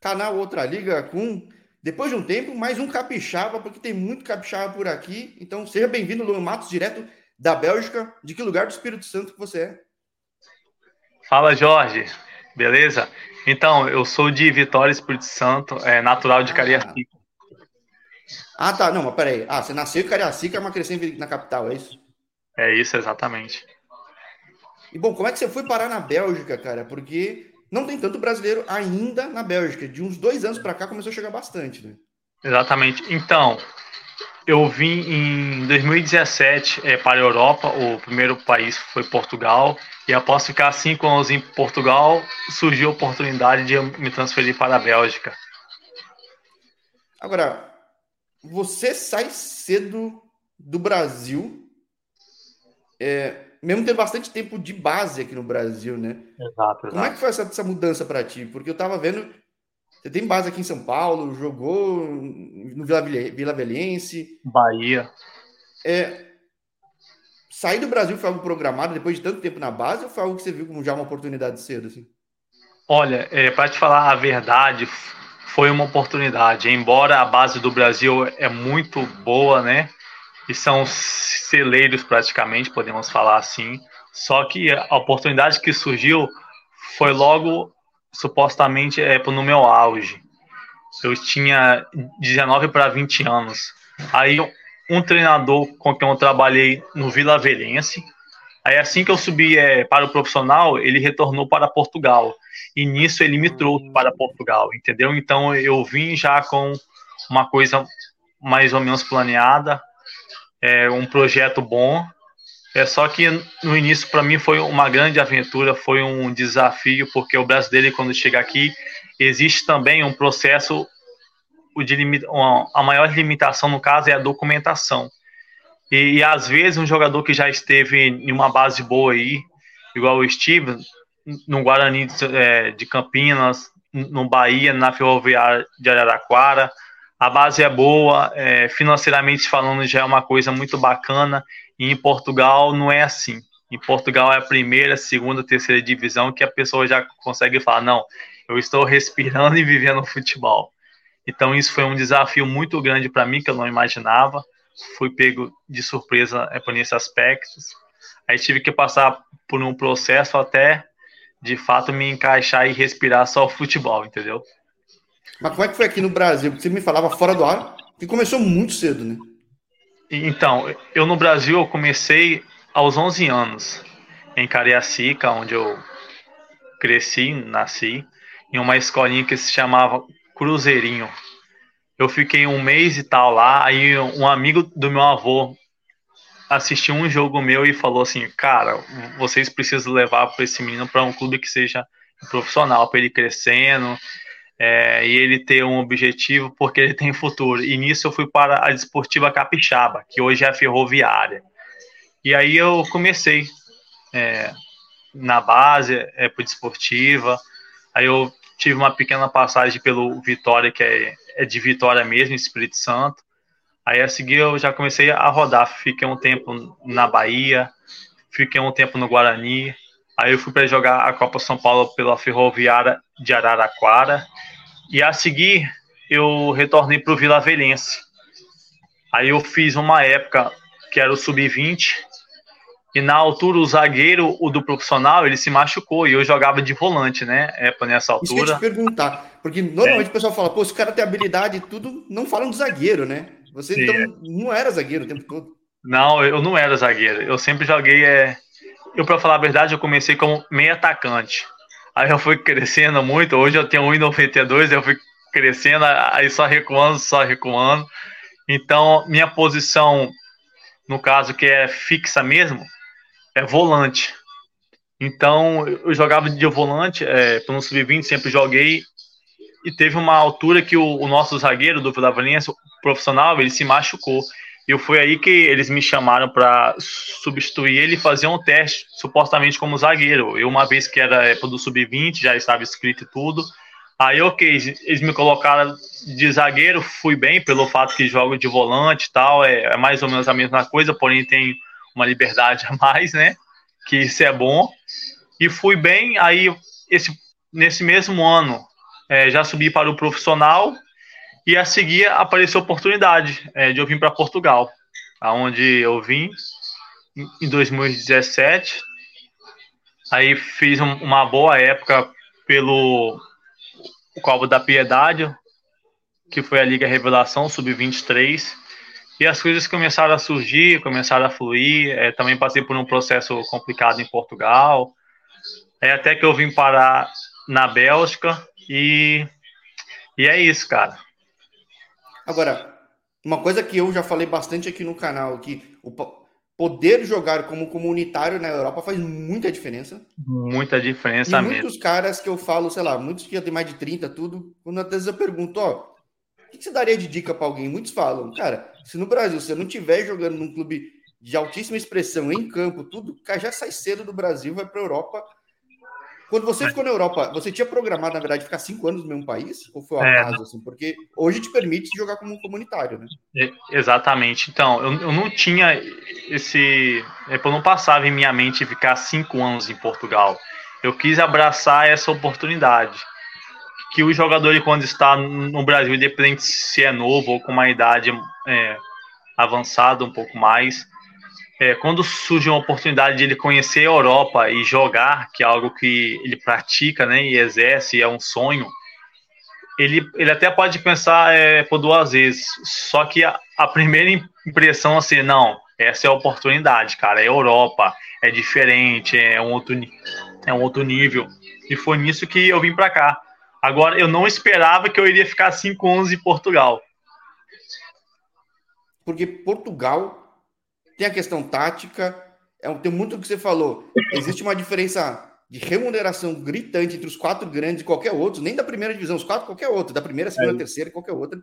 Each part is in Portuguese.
canal Outra Liga com, depois de um tempo, mais um capixaba, porque tem muito capixaba por aqui. Então, seja bem-vindo, Luan Matos, direto da Bélgica. De que lugar do Espírito Santo que você é? Fala, Jorge. Beleza? Então, eu sou de Vitória, Espírito Santo, é natural de ah. Cariacica. Ah, tá. Não, mas peraí. Ah, você nasceu em Cariacica, mas cresceu na capital, é isso? É isso, exatamente. E bom, como é que você foi parar na Bélgica, cara? Porque não tem tanto brasileiro ainda na Bélgica. De uns dois anos para cá começou a chegar bastante, né? Exatamente. Então, eu vim em 2017 é, para a Europa. O primeiro país foi Portugal. E após ficar cinco anos em Portugal, surgiu a oportunidade de me transferir para a Bélgica. Agora, você sai cedo do Brasil é, mesmo tendo bastante tempo de base aqui no Brasil, né? Exato, exato. Como é que foi essa, essa mudança para ti? Porque eu tava vendo, você tem base aqui em São Paulo, jogou no Vila, Vila Velhense. Bahia. É, sair do Brasil foi algo programado depois de tanto tempo na base ou foi algo que você viu como já uma oportunidade cedo, assim? Olha, é, para te falar a verdade, foi uma oportunidade. Embora a base do Brasil é muito boa, né? E são celeiros praticamente, podemos falar assim. Só que a oportunidade que surgiu foi logo, supostamente, é, no meu auge. Eu tinha 19 para 20 anos. Aí um treinador com quem eu trabalhei no Vila Velhense, aí assim que eu subi é, para o profissional, ele retornou para Portugal. E nisso ele me trouxe para Portugal, entendeu? Então eu vim já com uma coisa mais ou menos planeada, é um projeto bom. É só que no início para mim foi uma grande aventura, foi um desafio, porque o brasileiro quando chega aqui existe também um processo de limita, a maior limitação no caso é a documentação. E, e, às vezes um jogador que já esteve em uma base boa aí, igual o Steve, no Guarani de, é, de Campinas, no Bahia, na Ferroviária de Araraquara, a base é boa, é, financeiramente falando já é uma coisa muito bacana, e em Portugal não é assim. Em Portugal é a primeira, segunda, terceira divisão que a pessoa já consegue falar, não, eu estou respirando e vivendo futebol. Então isso foi um desafio muito grande para mim que eu não imaginava. Fui pego de surpresa é, por nesses aspectos. Aí tive que passar por um processo até de fato me encaixar e respirar só o futebol, entendeu? Mas como é que foi aqui no Brasil? Porque você me falava fora do ar, que começou muito cedo, né? Então, eu no Brasil eu comecei aos 11 anos, em Cariacica, onde eu cresci, nasci, em uma escolinha que se chamava Cruzeirinho. Eu fiquei um mês e tal lá, aí um amigo do meu avô assistiu um jogo meu e falou assim: Cara, vocês precisam levar para esse menino para um clube que seja profissional, para ele crescendo é, e ele ter um objetivo porque ele tem futuro. E nisso eu fui para a Desportiva Capixaba, que hoje é a Ferroviária. E aí eu comecei é, na base, é, para Desportiva. Aí eu tive uma pequena passagem pelo Vitória, que é, é de Vitória mesmo, Espírito Santo. Aí a seguir eu já comecei a rodar. Fiquei um tempo na Bahia, fiquei um tempo no Guarani. Aí eu fui para jogar a Copa São Paulo pela Ferroviária de Araraquara e a seguir, eu retornei para o Vila Velhense. Aí eu fiz uma época que era o sub-20. E na altura, o zagueiro, o do profissional, ele se machucou. E eu jogava de volante, né? É, nessa altura. Isso que eu te perguntar. Porque normalmente é. o pessoal fala, pô, se o cara tem habilidade e tudo, não falam do zagueiro, né? Você Sim, então é. não era zagueiro o tempo todo. Não, eu não era zagueiro. Eu sempre joguei. É... Eu, para falar a verdade, eu comecei como meio atacante. Aí eu fui crescendo muito. Hoje eu tenho 1,92, eu fui crescendo, aí só recuando, só recuando. Então, minha posição, no caso que é fixa mesmo, é volante. Então, eu jogava de volante, é, no sub-20 sempre joguei. E teve uma altura que o, o nosso zagueiro do Vila Valência, profissional, ele se machucou. E foi aí que eles me chamaram para substituir ele e fazer um teste, supostamente como zagueiro. Eu, uma vez que era época do sub-20, já estava escrito e tudo. Aí, ok, eles me colocaram de zagueiro, fui bem, pelo fato que jogo de volante e tal, é, é mais ou menos a mesma coisa, porém tem uma liberdade a mais, né? Que isso é bom. E fui bem, aí esse, nesse mesmo ano é, já subi para o profissional e a seguir apareceu a oportunidade é, de eu vir para Portugal, aonde eu vim em 2017. Aí fiz um, uma boa época pelo Cobo da Piedade, que foi a Liga Revelação Sub-23. E as coisas começaram a surgir, começaram a fluir. É, também passei por um processo complicado em Portugal. É, até que eu vim parar na Bélgica e, e é isso, cara. Agora, uma coisa que eu já falei bastante aqui no canal, que o poder jogar como comunitário na Europa faz muita diferença. Muita diferença e mesmo. muitos caras que eu falo, sei lá, muitos que já tem mais de 30, tudo, quando às vezes eu pergunto, ó, o que você daria de dica para alguém? Muitos falam, cara, se no Brasil você não estiver jogando num clube de altíssima expressão em campo, tudo, cara, já sai cedo do Brasil, vai para a Europa. Quando você ficou na Europa, você tinha programado, na verdade, ficar cinco anos no mesmo país? Ou foi um é, acaso, assim? Porque hoje te permite jogar como um comunitário, né? É, exatamente. Então, eu, eu não tinha esse... É, eu não passava em minha mente ficar cinco anos em Portugal. Eu quis abraçar essa oportunidade que o jogador, quando está no Brasil, independente se é novo ou com uma idade é, avançada um pouco mais, é, quando surge uma oportunidade de ele conhecer a Europa e jogar, que é algo que ele pratica né, e exerce, é um sonho, ele, ele até pode pensar é, por duas vezes. Só que a, a primeira impressão assim, não, essa é a oportunidade, cara, é Europa, é diferente, é um outro, é um outro nível. E foi nisso que eu vim para cá. Agora, eu não esperava que eu iria ficar 5-11 em Portugal. Porque Portugal tem a questão tática, é, tem muito o que você falou. Existe uma diferença de remuneração gritante entre os quatro grandes e qualquer outro, nem da primeira divisão, os quatro, qualquer outro, da primeira, segunda, é. terceira, qualquer outra.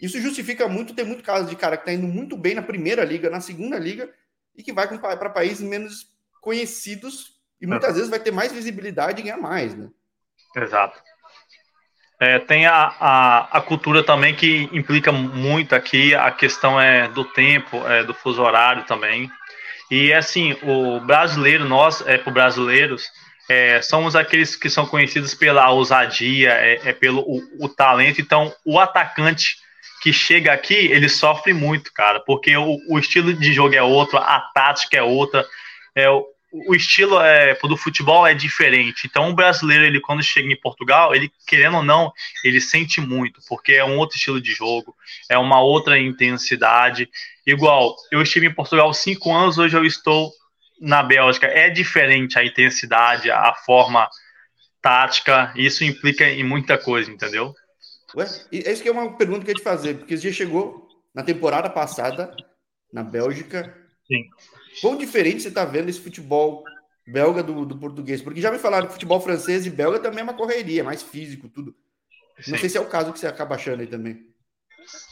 Isso justifica muito, tem muito caso de cara que está indo muito bem na primeira liga, na segunda liga, e que vai para países menos conhecidos e muitas é. vezes vai ter mais visibilidade e ganhar mais, né? Exato. É, tem a, a, a, cultura também que implica muito aqui, a questão é do tempo, é, do fuso horário também. E assim, o brasileiro, nós, é, por brasileiros, é, somos aqueles que são conhecidos pela ousadia, é, é pelo o, o, talento. Então, o atacante que chega aqui, ele sofre muito, cara, porque o, o estilo de jogo é outro, a tática é outra. É, o estilo é, do futebol é diferente. Então, o brasileiro, ele quando chega em Portugal, ele querendo ou não, ele sente muito, porque é um outro estilo de jogo, é uma outra intensidade. Igual, eu estive em Portugal cinco anos, hoje eu estou na Bélgica. É diferente a intensidade, a forma tática, isso implica em muita coisa, entendeu? Ué, é isso que é uma pergunta que eu ia te fazer, porque você chegou na temporada passada na Bélgica. Sim Quão diferente você está vendo esse futebol belga do, do, português? Porque já me falaram que futebol francês e belga também é uma correria, mais físico, tudo. Sim. Não sei se é o caso que você acaba achando aí também.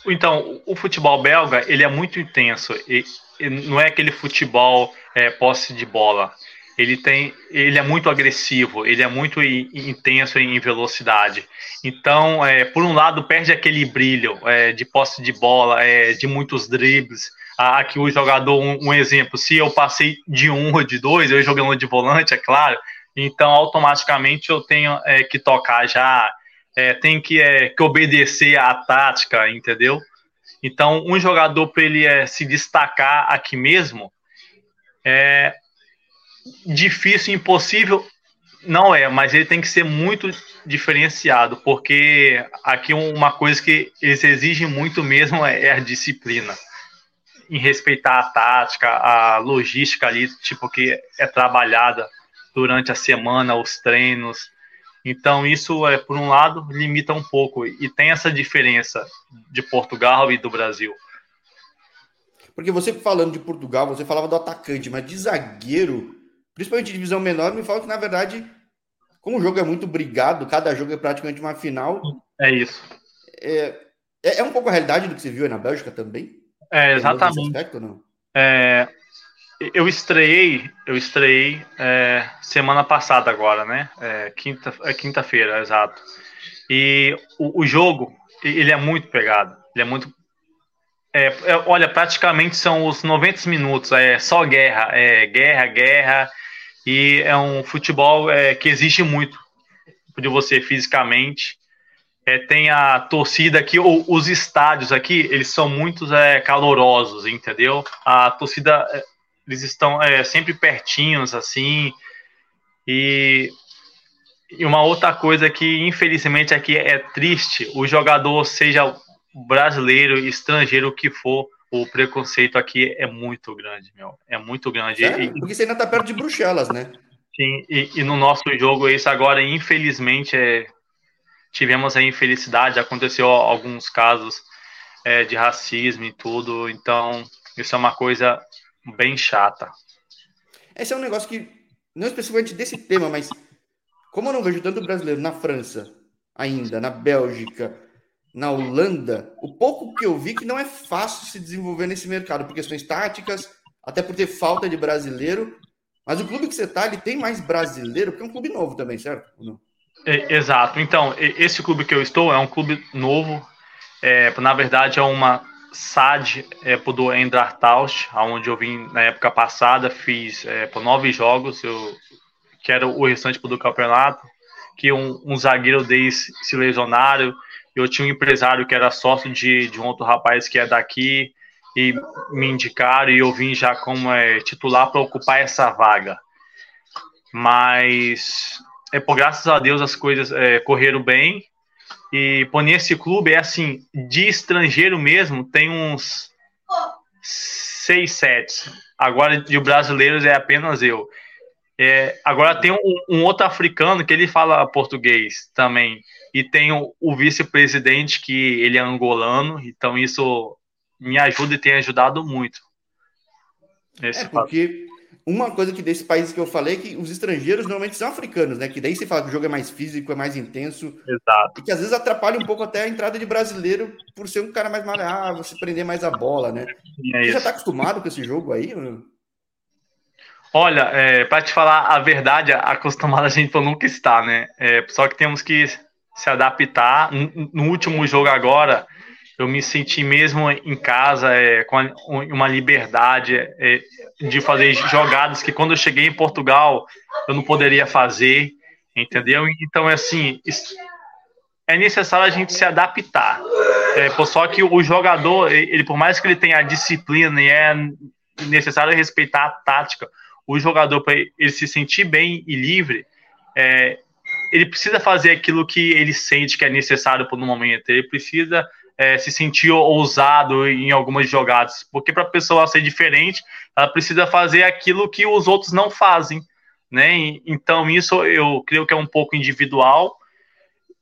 Então, o futebol belga, ele é muito intenso. E, e não é aquele futebol é, posse de bola. Ele tem, ele é muito agressivo, ele é muito intenso em velocidade. Então, é, por um lado, perde aquele brilho é, de posse de bola, é, de muitos dribles aqui o jogador, um, um, exemplo, se eu passei de um ou de dois, eu jogando de volante, é claro, então automaticamente eu tenho é, que tocar já, é, tem que, é, que obedecer à tática, entendeu? Então, um jogador para ele é, se destacar aqui mesmo é difícil, impossível, não é, mas ele tem que ser muito diferenciado, porque aqui uma coisa que eles exigem muito mesmo é, é a disciplina em respeitar a tática, a logística ali, tipo, que é trabalhada durante a semana, os treinos. Então, isso, é, por um lado, limita um pouco. E tem essa diferença de Portugal e do Brasil. Porque você falando de Portugal, você falava do atacante, mas de zagueiro, principalmente de divisão menor, me fala que, na verdade, como o jogo é muito brigado, cada jogo é praticamente uma final. É isso. É, é, é um pouco a realidade do que você viu aí na Bélgica também? É, exatamente. Aspecto, é, eu estreiei, eu estreiei é, semana passada agora, né? É, quinta, é quinta-feira, exato. E o, o, jogo, ele é muito pegado. Ele é muito. É, é, olha, praticamente são os 90 minutos, é só guerra, é guerra, guerra, e é um futebol é, que exige muito de você fisicamente. É, tem a torcida aqui, ou os estádios aqui, eles são muito é, calorosos, entendeu? A torcida, é, eles estão é, sempre pertinhos, assim. E, e uma outra coisa que, infelizmente, aqui é triste: o jogador, seja brasileiro, estrangeiro, o que for, o preconceito aqui é muito grande, meu. É muito grande. E, Porque você ainda tá perto de Bruxelas, né? Sim, e, e no nosso jogo, isso agora, infelizmente, é, tivemos a infelicidade, aconteceu alguns casos é, de racismo e tudo, então isso é uma coisa bem chata. Esse é um negócio que, não especificamente desse tema, mas como eu não vejo tanto brasileiro na França ainda, na Bélgica, na Holanda, o pouco que eu vi que não é fácil se desenvolver nesse mercado, por questões táticas, até por ter falta de brasileiro. Mas o clube que você está, ele tem mais brasileiro, porque é um clube novo também, certo? É, exato. Então, esse clube que eu estou é um clube novo. É, na verdade, é uma SAD é, do Endrartaust, onde eu vim na época passada, fiz é, por nove jogos, eu, que era o restante do campeonato, que um, um zagueiro desse se lesionaram, eu tinha um empresário que era sócio de, de um outro rapaz que é daqui e me indicaram e eu vim já como é, titular para ocupar essa vaga. Mas, é, por graças a Deus, as coisas é, correram bem. E por nesse clube é assim, de estrangeiro mesmo, tem uns seis sets. Agora de brasileiros é apenas eu. É, agora tem um, um, outro africano que ele fala português também e tem o, o vice-presidente que ele é angolano, então isso me ajuda e tem ajudado muito. é porque uma coisa que desses países que eu falei é que os estrangeiros normalmente são africanos, né? Que daí você fala que o jogo é mais físico, é mais intenso. Exato. E que às vezes atrapalha um pouco até a entrada de brasileiro por ser um cara mais maleável, você prender mais a bola, né? É você já tá acostumado com esse jogo aí? Olha, é, para te falar a verdade, acostumado a gente nunca está, né? É, só que temos que se adaptar. No último jogo agora, eu me senti mesmo em casa é, com uma liberdade é, de fazer jogadas que quando eu cheguei em Portugal eu não poderia fazer, entendeu? Então, é assim, é necessário a gente se adaptar. É, só que o jogador, ele por mais que ele tenha a disciplina e é necessário respeitar a tática, o jogador para ele se sentir bem e livre, é, ele precisa fazer aquilo que ele sente que é necessário por um momento. Ele precisa é, se sentir ousado em algumas jogadas, porque para a pessoa ser diferente, ela precisa fazer aquilo que os outros não fazem, né? Então isso eu creio que é um pouco individual.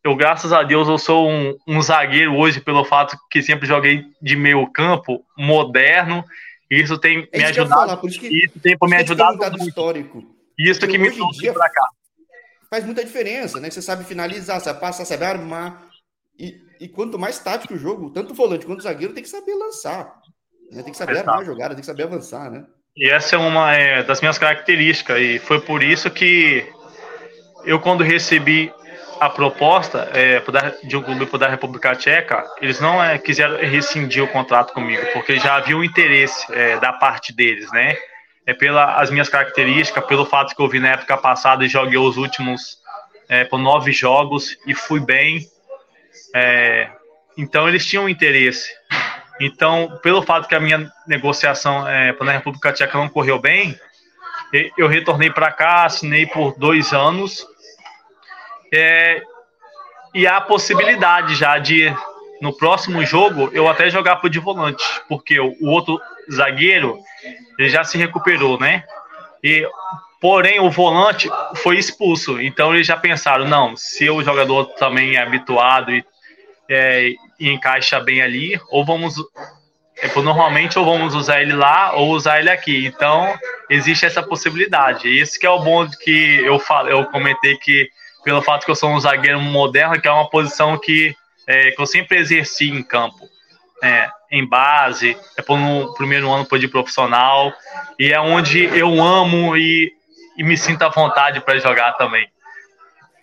Eu, graças a Deus, eu sou um, um zagueiro hoje pelo fato que sempre joguei de meio campo, moderno. Isso tem é me ajudado. Falar, isso, que, isso tem me ajudado muito. histórico. Isso que me trouxe para cá faz muita diferença, né? Você sabe finalizar, sabe passar, sabe armar. E, e quanto mais tático o jogo, tanto o volante quanto o zagueiro tem que saber lançar. Né? Tem que saber Exato. armar a jogada, tem que saber avançar, né? E essa é uma é, das minhas características. E foi por isso que eu, quando recebi a proposta é, de um clube da República Tcheca, eles não é, quiseram rescindir o contrato comigo, porque já havia um interesse é, da parte deles, né? é pelas minhas características, pelo fato que eu vi na época passada e joguei os últimos é, por nove jogos e fui bem. É, então eles tinham interesse. Então, pelo fato que a minha negociação é, na República Tcheca não correu bem, eu retornei para cá, assinei por dois anos. É, e há a possibilidade já de, no próximo jogo, eu até jogar por de volante, porque o, outro zagueiro ele já se recuperou, né? E porém o volante foi expulso, então eles já pensaram, não, se o jogador também é habituado e, é, encaixa bem ali, ou vamos é, normalmente ou vamos usar ele lá ou usar ele aqui. Então existe essa possibilidade. Esse que é o bom que eu falo, eu comentei que pelo fato que eu sou um zagueiro moderno, que é uma posição que, é, que eu sempre exerci em campo. É, em base, depois no primeiro ano de profissional, e é onde eu amo e, e me sinto à vontade para jogar também.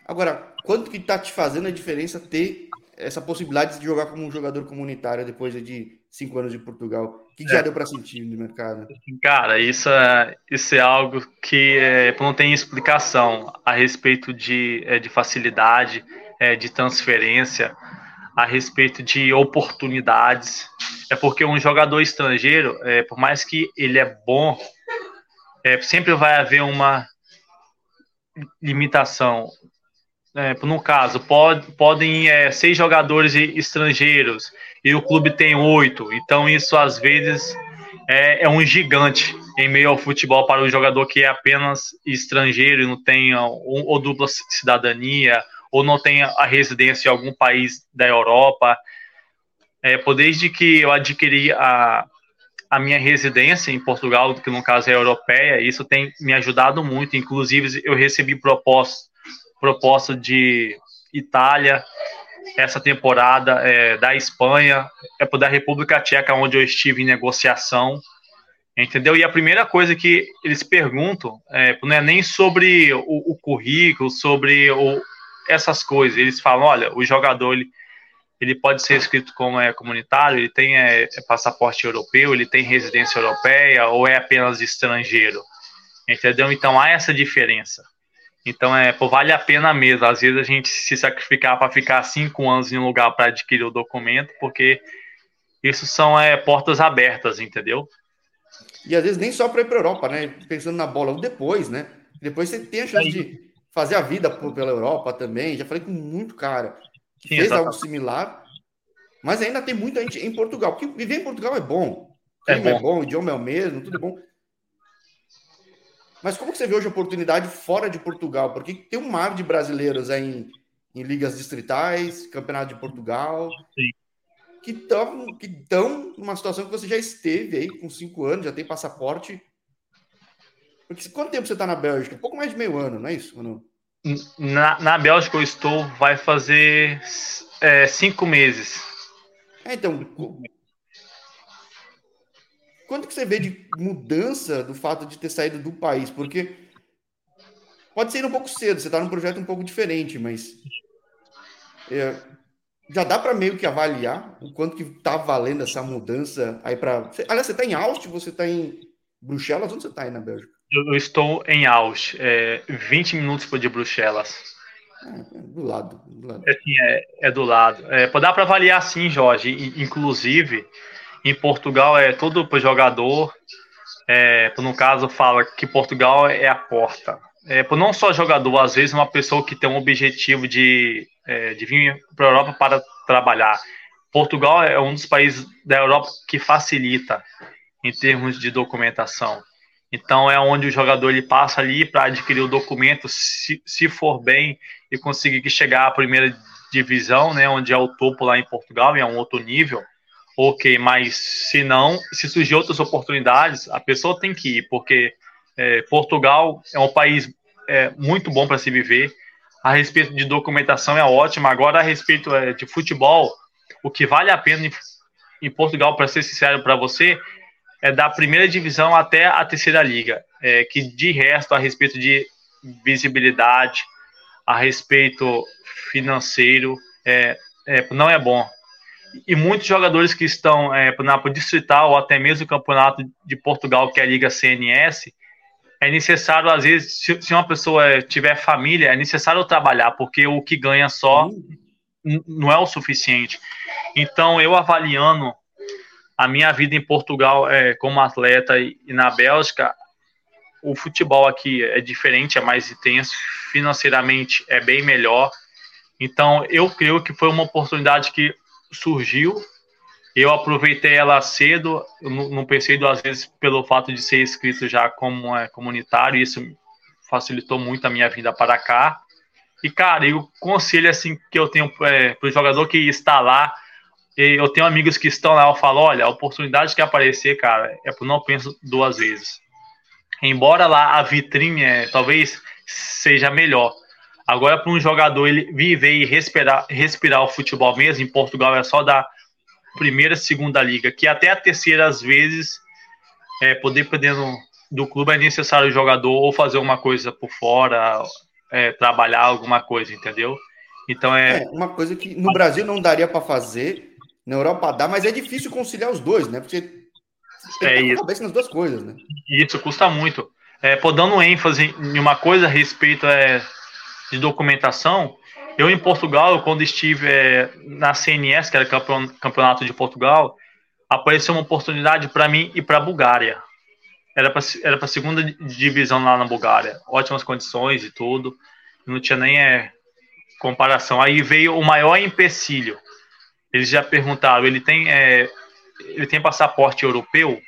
Agora, quanto que tá te fazendo a diferença ter essa possibilidade de jogar como um jogador comunitário depois de cinco anos de Portugal? que, que é. já deu para sentir no mercado? Cara, isso é, isso é algo que é, não tem explicação a respeito de, é, de facilidade, é, de transferência, a respeito de oportunidades. É porque um jogador estrangeiro, é, por mais que ele é bom, é, sempre vai haver uma limitação. É, no caso, pode, podem é, seis jogadores estrangeiros e o clube tem oito, então isso às vezes é, é, um gigante em meio ao futebol para um jogador que é apenas estrangeiro e não tem um, ou dupla cidadania ou não tem a residência em algum país da Europa. É, desde que eu adquiri a, a minha residência em Portugal, que no caso é europeia, isso tem me ajudado muito. Inclusive, eu recebi proposta, proposta de Itália essa temporada, é, da Espanha, é da República Tcheca, onde eu estive em negociação, entendeu? E a primeira coisa que eles perguntam é, não é nem sobre o, o currículo, sobre o, essas coisas. Eles falam, olha, o jogador ele, ele pode ser escrito como é comunitário, ele tem é, é passaporte europeu, ele tem residência europeia ou é apenas estrangeiro, entendeu? Então há essa diferença. Então é, pô, vale a pena mesmo. Às vezes a gente se sacrificar para ficar cinco anos em um lugar para adquirir o documento, porque isso são é, portas abertas, entendeu? E às vezes nem só para ir para Europa, né? Pensando na bola, depois, né? Depois você tem a chance de fazer a vida pela Europa também. Já falei com muito cara que Sim, fez exatamente. algo similar, mas ainda tem muita gente em Portugal. Porque viver em Portugal é bom. É bom. é bom, o idioma é o mesmo, tudo bom. Mas como que você vê hoje a oportunidade fora de Portugal? Porque tem um mar de brasileiros aí em, em ligas distritais, campeonato de Portugal, Sim. que estão que numa situação que você já esteve aí com cinco anos, já tem passaporte. Porque quanto tempo você está na Bélgica? Pouco mais de meio ano, não é isso? Não? Na, na Bélgica eu estou, vai fazer é, cinco meses. É, então, quanto que você vê de mudança do fato de ter saído do país? Porque pode ser um pouco cedo, você está num projeto um pouco diferente, mas é, já dá para meio que avaliar o quanto que está valendo essa mudança aí para. Aliás, você está em Aalst, você está em Bruxelas, onde você está aí na Bélgica? Eu estou em Aus, é, 20 minutos de Bruxelas. É, do lado. Do lado. É, é, é do lado. É, dá para avaliar sim, Jorge. Inclusive, em Portugal é todo para jogador. É, no caso, fala que Portugal é a porta. É, não só jogador, às vezes uma pessoa que tem um objetivo de, é, de vir para a Europa para trabalhar. Portugal é um dos países da Europa que facilita em termos de documentação. Então é onde o jogador ele passa ali para adquirir o documento, se, se for bem e conseguir chegar à primeira divisão, né, onde é o topo lá em Portugal, e é um outro nível. Ok, mas se não, se surgir outras oportunidades, a pessoa tem que ir, porque é, Portugal é um país é, muito bom para se viver. A respeito de documentação é ótima. Agora, a respeito é, de futebol, o que vale a pena em, em Portugal, para ser sincero para você, é da primeira divisão até a terceira liga, é, que de resto, a respeito de visibilidade, a respeito financeiro, é, é, não é bom. E muitos jogadores que estão é, na distrital ou até mesmo o campeonato de Portugal, que é a Liga CNS, é necessário, às vezes, se, se uma pessoa tiver família, é necessário trabalhar, porque o que ganha só não é o suficiente. Então, eu avaliando a minha vida em Portugal é, como atleta e, e na Bélgica, o futebol aqui é diferente, é mais intenso, financeiramente é bem melhor. Então, eu creio que foi uma oportunidade que surgiu. Eu aproveitei ela cedo, não pensei duas vezes pelo fato de ser inscrito já como é, comunitário, isso facilitou muito a minha vinda para cá. E, cara, o conselho assim que eu tenho é, para o jogador que está lá eu tenho amigos que estão lá, eu falo, olha, a oportunidade que aparecer, cara, é por não penso duas vezes. Embora lá a vitrine é, talvez seja melhor. Agora, para um jogador ele viver e respirar, respirar o futebol mesmo, em Portugal é só da primeira, segunda liga, que até a terceira, às vezes, é, poder dependendo do clube, é necessário o jogador ou fazer uma coisa por fora, é, trabalhar alguma coisa, entendeu? Então é... é uma coisa que no Brasil não daria para fazer, na Europa dá, mas é difícil conciliar os dois, né? Porque é isso. cabeça nas duas coisas, né? Isso custa muito. É, pô, dando ênfase em uma coisa a respeito é, de documentação, eu em Portugal, quando estive é, na CNS, que era campeonato de Portugal, apareceu uma oportunidade para mim e para a Bulgária. Era para era a segunda divisão lá na Bulgária. Ótimas condições e tudo. Não tinha nem é, comparação. Aí veio o maior empecilho. Eles já perguntaram, ele tem, é, ele tem passaporte europeu?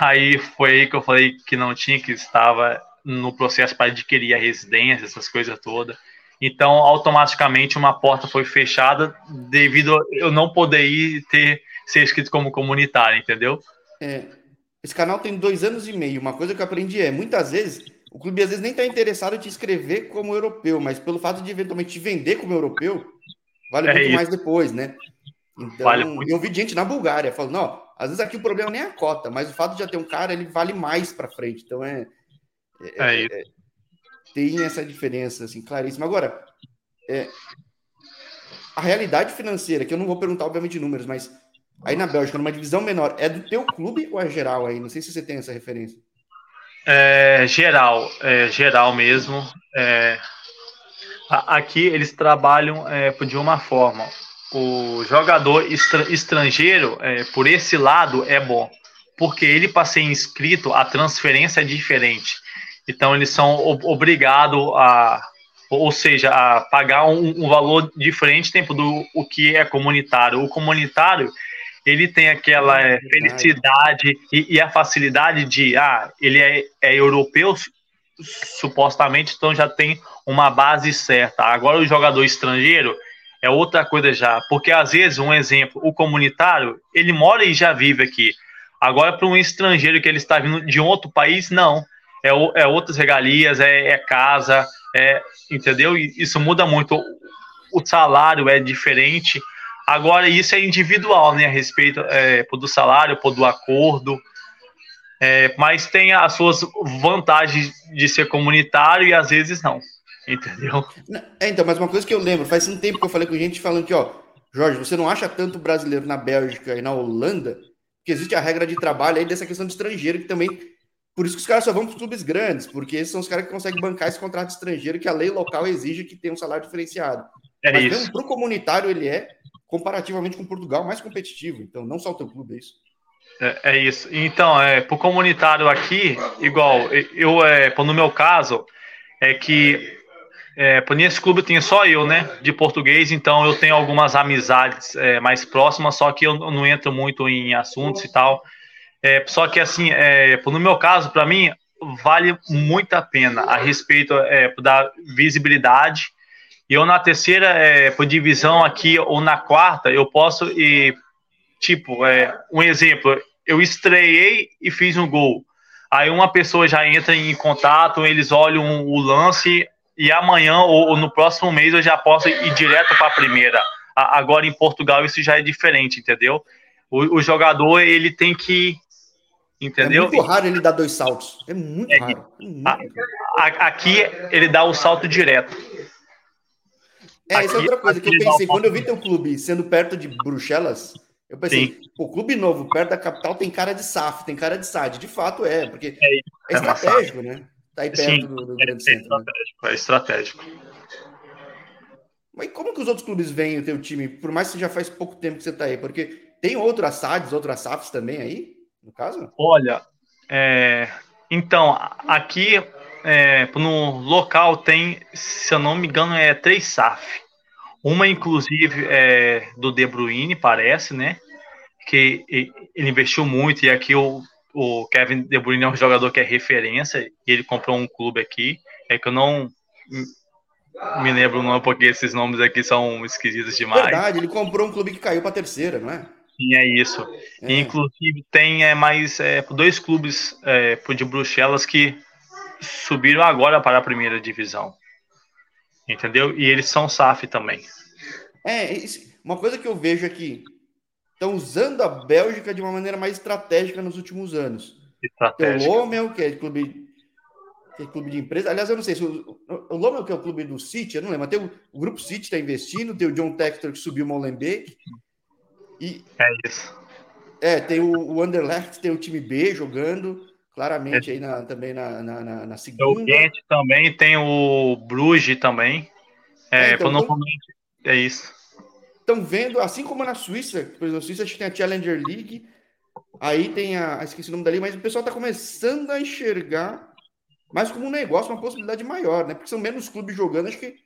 Aí foi aí que eu falei que não tinha, que estava no processo para adquirir a residência, essas coisas todas. Então, automaticamente, uma porta foi fechada devido a eu não poder ir ter ser escrito como comunitário, entendeu? É, esse canal tem dois anos e meio. Uma coisa que eu aprendi é, muitas vezes, o clube às vezes nem está interessado em te escrever como europeu, mas pelo fato de eventualmente te vender como europeu, vale é muito isso. mais depois, né? Então, vale eu vi gente na Bulgária falando, não, às vezes aqui o problema nem é a cota, mas o fato de já ter um cara, ele vale mais para frente. Então é, é, é, é, tem essa diferença assim claríssima. Agora, é, a realidade financeira, que eu não vou perguntar obviamente números, mas aí na Bélgica, numa divisão menor, é do teu clube ou é geral aí? Não sei se você tem essa referência. É, geral, é, geral mesmo. É, aqui eles trabalham é, de uma forma. O jogador estrangeiro, é, por esse lado, é bom, porque ele, para ser inscrito, a transferência é diferente. Então, eles são obrigados a, ou seja, a pagar um, um valor diferente tempo do o que é comunitário. O comunitário ele tem aquela é, felicidade e, e, a facilidade de, ah, ele é, é europeu, supostamente, então já tem uma base certa. Agora, o jogador estrangeiro é outra coisa já, porque às vezes, um exemplo, o comunitário, ele mora e já vive aqui. Agora, para um estrangeiro que ele está vindo de outro país, não. É, é outras regalias, é, é casa, é, entendeu? E isso muda muito. O salário é diferente Agora, isso é individual, né, a respeito é, do salário, do acordo, é, mas tem as suas vantagens de ser comunitário e às vezes não, entendeu? É, então, mas uma coisa que eu lembro, faz um tempo que eu falei com gente falando que, ó, Jorge, você não acha tanto brasileiro na Bélgica e na Holanda, que existe a regra de trabalho aí dessa questão de estrangeiro, que também. Por isso que os caras só vão para os clubes grandes, porque esses são os caras que conseguem bancar esse contrato estrangeiro que a lei local exige que tenha um salário diferenciado. É Mas isso. para o comunitário ele é, comparativamente com Portugal, mais competitivo. Então, não só o teu clube, é isso. É, é isso. Então, é, para o comunitário aqui, igual, eu, é, no meu caso, é que é, nesse clube tem só eu, né, de português, então eu tenho algumas amizades é, mais próximas, só que eu não entro muito em assuntos e tal. É, só que, assim, é, no meu caso, para mim, vale muito a pena a respeito é, da visibilidade e eu na terceira é, por divisão aqui ou na quarta, eu posso e tipo, é, um exemplo, eu estreiei e fiz um gol. Aí uma pessoa já entra em contato, eles olham o lance e amanhã ou, ou no próximo mês eu já posso ir direto para a primeira. Agora em Portugal isso já é diferente, entendeu? O, o jogador ele tem que entendeu? É muito raro ele dar dois saltos. É muito é, raro. É muito a, a, aqui ele dá o salto direto. É, aqui, essa é outra coisa que eu pensei. Quando eu vi teu clube sendo perto de Bruxelas, eu pensei, o clube novo, perto da capital, tem cara de SAF, tem cara de SAD. De fato é, porque é, é, é estratégico, né? Tá aí perto Sim, do, do grande é, centro. É estratégico, né? é estratégico. Mas como que os outros clubes veem o teu time? Por mais que já faz pouco tempo que você tá aí, porque tem outras SADs, outras SAFs também aí, no caso? Olha, é, então, aqui é, no local tem, se eu não me engano, é três SAF. Uma, inclusive, é do De Bruyne, parece, né? Que ele investiu muito, e aqui o, o Kevin De Bruyne é um jogador que é referência, e ele comprou um clube aqui, é que eu não me lembro não, porque esses nomes aqui são esquisitos demais. Verdade, ele comprou um clube que caiu para terceira, não é? É isso. É. inclusive, tem é, mais é, dois clubes é, de Bruxelas que subiram agora para a primeira divisão. Entendeu? E eles são SAF também. É, uma coisa que eu vejo aqui, estão usando a Bélgica de uma maneira mais estratégica nos últimos anos. Tem o Lomel, que é clube, que é clube de empresa. Aliás, eu não sei se o, o Lomel, que é o clube do City, eu não lembro, mas tem o, o Grupo City está investindo, tem o John Textor que subiu o Molenbeek. E é isso. É, tem o, o Anderlecht, tem o time B jogando, claramente é. aí na, também na, na, na, segunda. O Ghent também, tem o Bruges também. É, é então, normalmente é isso. Estão vendo, assim como na Suíça, por exemplo, na Suíça a gente tem a Challenger League, aí tem a, esqueci o nome dali, mas o pessoal está começando a enxergar mais como um negócio, uma possibilidade maior, né? Porque são menos clubes jogando, acho que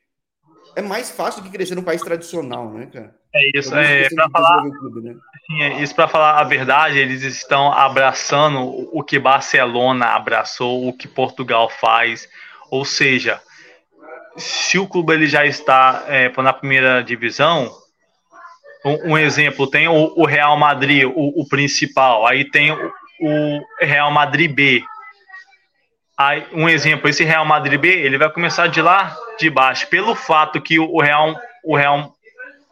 é mais fácil do que crescer num país tradicional, né, cara? É isso, é, para falar, clube, né? sim, é isso para falar a verdade, eles estão abraçando o que Barcelona abraçou, o que Portugal faz, ou seja, se o clube ele já está é, na primeira divisão, um, um exemplo, tem o, o Real Madrid, o, o, principal, aí tem o, o Real Madrid B, Aí, um exemplo, esse Real Madrid B, ele vai começar de lá de baixo. Pelo fato que o Real, o Real,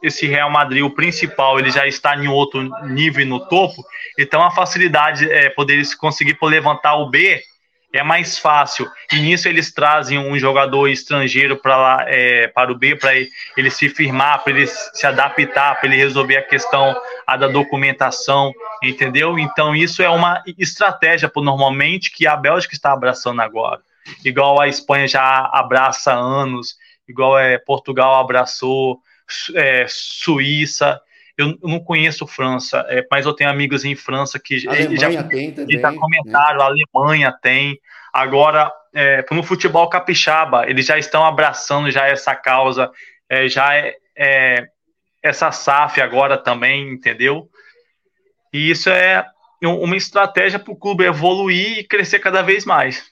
esse Real Madrid, o principal, ele já está em outro nível no topo, então a facilidade é poder conseguir levantar o B é mais fácil. E nisso eles trazem um jogador estrangeiro para lá, é, para o B, para ele se firmar, para ele se adaptar, para ele resolver a questão a da documentação, entendeu? Então isso é uma estratégia, por normalmente, que a Bélgica está abraçando agora. Igual a Espanha já abraça há anos, igual é, Portugal abraçou, é, Suíça. Eu, não conheço França, é, mas eu tenho amigos em França que Alemanha já, tem também, já comentaram, né? a Alemanha tem. Agora, é, no futebol capixaba, eles já estão abraçando já essa causa, é, já é, é, essa SAF agora também, entendeu? E isso é uma estratégia para o clube evoluir e crescer cada vez mais.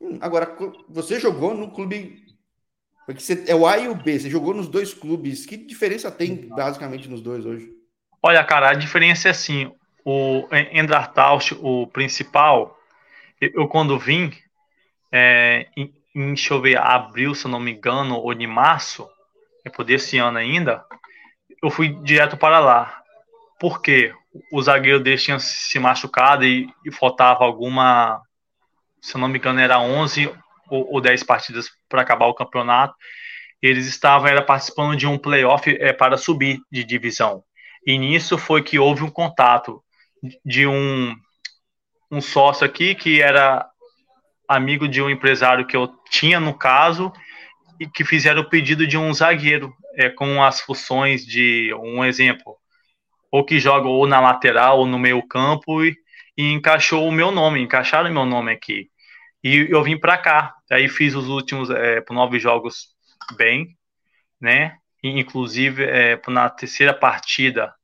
Hum, agora, você jogou no clube porque você, é o A e o B, você jogou nos dois clubes. Que diferença tem basicamente nos dois hoje? Olha, cara, a diferença é assim: o Endrataust, o principal, eu quando vim, é, em, em, deixa eu ver, abril, se eu não me engano, ou de março, é por desse ano ainda, eu fui direto para lá. Por quê? O zagueiro dele tinha se machucado e, e faltava alguma, se eu não me engano, era 11 ou, ou 10 partidas para acabar o campeonato. Eles estavam era participando de um playoff é, para subir de divisão. E nisso foi que houve um contato de um, um sócio aqui que era amigo de um empresário que eu tinha no caso e que fizeram o pedido de um zagueiro é, com as funções de um exemplo ou que joga ou na lateral ou no meio campo e, e encaixou o meu nome, encaixaram meu nome aqui. E eu vim para cá. Aí fiz os últimos é, nove jogos bem, né? E, inclusive, é, na terceira partida,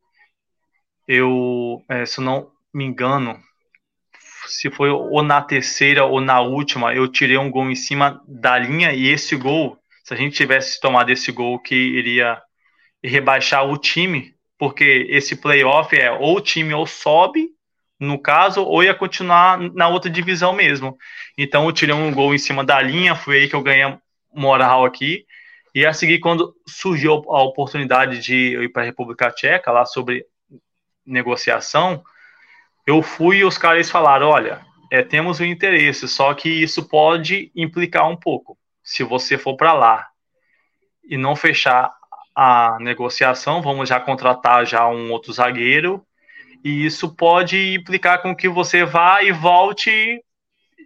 eu, é, se não me engano, se foi ou na terceira ou na última, eu tirei um gol em cima da linha e esse gol, se a gente tivesse tomado esse gol que iria rebaixar o time, porque esse playoff é ou o time ou sobe no caso, ou ia continuar na outra divisão mesmo. Então eu tirei um gol em cima da linha, foi aí que eu ganhei moral aqui. E a seguir, quando surgiu a oportunidade de ir para a República Tcheca, lá sobre negociação, eu fui e os caras falaram: olha, é, temos um interesse, só que isso pode implicar um pouco. Se você for para lá e não fechar a negociação, vamos já contratar já um outro zagueiro e isso pode implicar com que você vá e volte